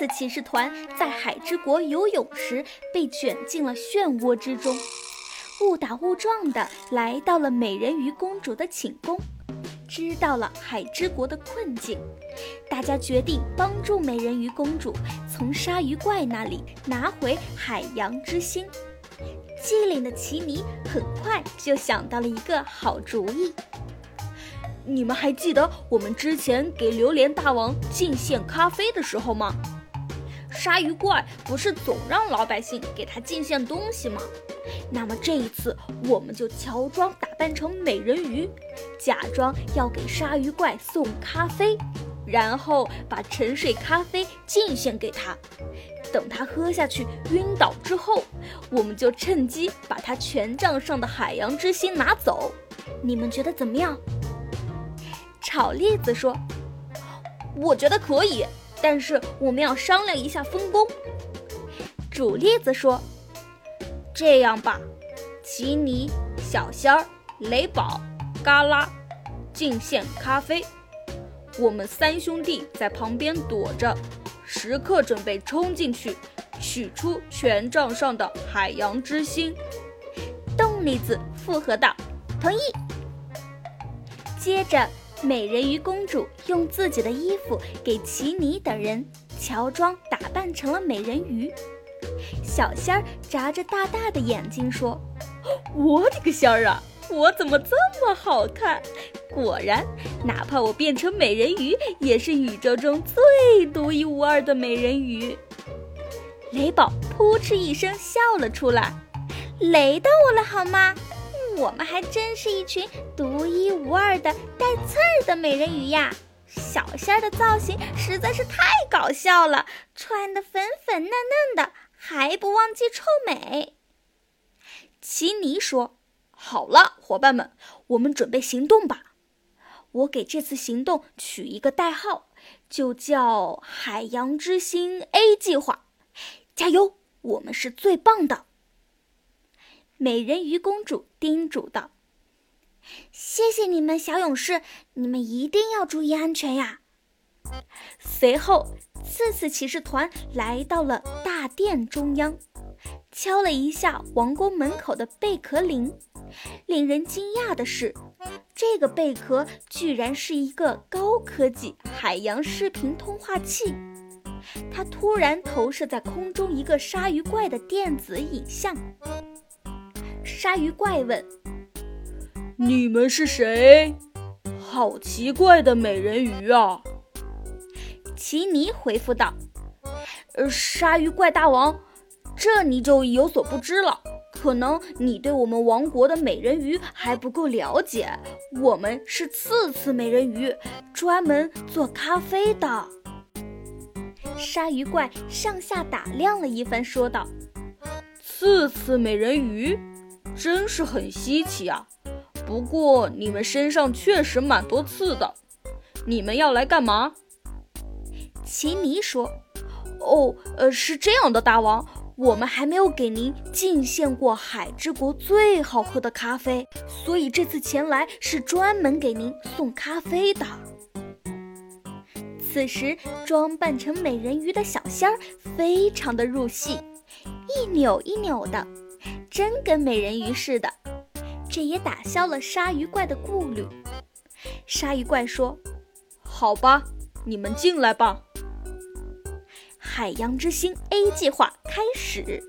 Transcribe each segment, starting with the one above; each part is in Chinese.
次骑士团在海之国游泳时，被卷进了漩涡之中，误打误撞的来到了美人鱼公主的寝宫，知道了海之国的困境。大家决定帮助美人鱼公主从鲨鱼怪那里拿回海洋之心。机灵的奇尼很快就想到了一个好主意。你们还记得我们之前给榴莲大王进献咖啡的时候吗？鲨鱼怪不是总让老百姓给他进献东西吗？那么这一次，我们就乔装打扮成美人鱼，假装要给鲨鱼怪送咖啡，然后把沉睡咖啡进献给他。等他喝下去晕倒之后，我们就趁机把他权杖上的海洋之心拿走。你们觉得怎么样？炒栗子说：“我觉得可以，但是我们要商量一下分工。”主粒子说：“这样吧，奇尼、小仙儿、雷宝、嘎啦，进献咖啡，我们三兄弟在旁边躲着，时刻准备冲进去取出权杖上的海洋之心。”冻栗子附和道：“同意。”接着。美人鱼公主用自己的衣服给奇尼等人乔装打扮成了美人鱼。小仙儿眨着大大的眼睛说：“我的个仙儿啊，我怎么这么好看？果然，哪怕我变成美人鱼，也是宇宙中最独一无二的美人鱼。”雷宝扑哧一声笑了出来：“雷到我了好吗？”我们还真是一群独一无二的带刺儿的美人鱼呀！小仙儿的造型实在是太搞笑了，穿的粉粉嫩嫩的，还不忘记臭美。奇尼说：“好了，伙伴们，我们准备行动吧！我给这次行动取一个代号，就叫‘海洋之心 A 计划’。加油，我们是最棒的！”美人鱼公主叮嘱道：“谢谢你们，小勇士，你们一定要注意安全呀。”随后，次次骑士团来到了大殿中央，敲了一下王宫门口的贝壳铃。令人惊讶的是，这个贝壳居然是一个高科技海洋视频通话器，它突然投射在空中一个鲨鱼怪的电子影像。鲨鱼怪问：“你们是谁？好奇怪的美人鱼啊！”奇尼回复道：“呃，鲨鱼怪大王，这你就有所不知了。可能你对我们王国的美人鱼还不够了解。我们是刺刺美人鱼，专门做咖啡的。”鲨鱼怪上下打量了一番，说道：“刺刺美人鱼。”真是很稀奇啊！不过你们身上确实蛮多刺的，你们要来干嘛？奇尼说：“哦，呃，是这样的，大王，我们还没有给您进献过海之国最好喝的咖啡，所以这次前来是专门给您送咖啡的。”此时，装扮成美人鱼的小仙儿非常的入戏，一扭一扭的。真跟美人鱼似的，这也打消了鲨鱼怪的顾虑。鲨鱼怪说：“好吧，你们进来吧。”海洋之星 A 计划开始。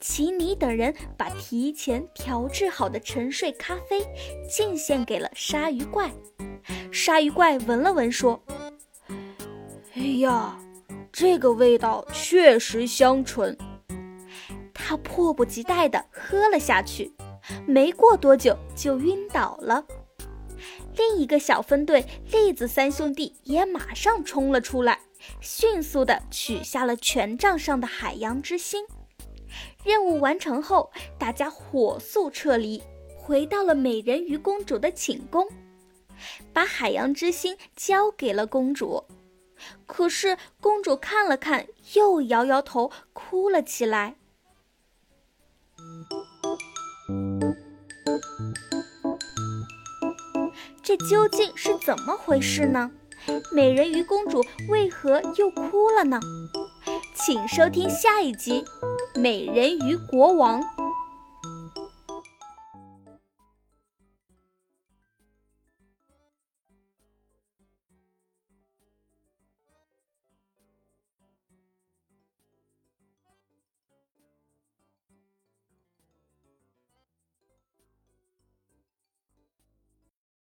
奇尼等人把提前调制好的沉睡咖啡敬献给了鲨鱼怪。鲨鱼怪闻了闻，说：“哎呀，这个味道确实香醇。”他迫不及待地喝了下去，没过多久就晕倒了。另一个小分队栗子三兄弟也马上冲了出来，迅速地取下了权杖上的海洋之心。任务完成后，大家火速撤离，回到了美人鱼公主的寝宫，把海洋之心交给了公主。可是公主看了看，又摇摇头，哭了起来。这究竟是怎么回事呢？美人鱼公主为何又哭了呢？请收听下一集《美人鱼国王》。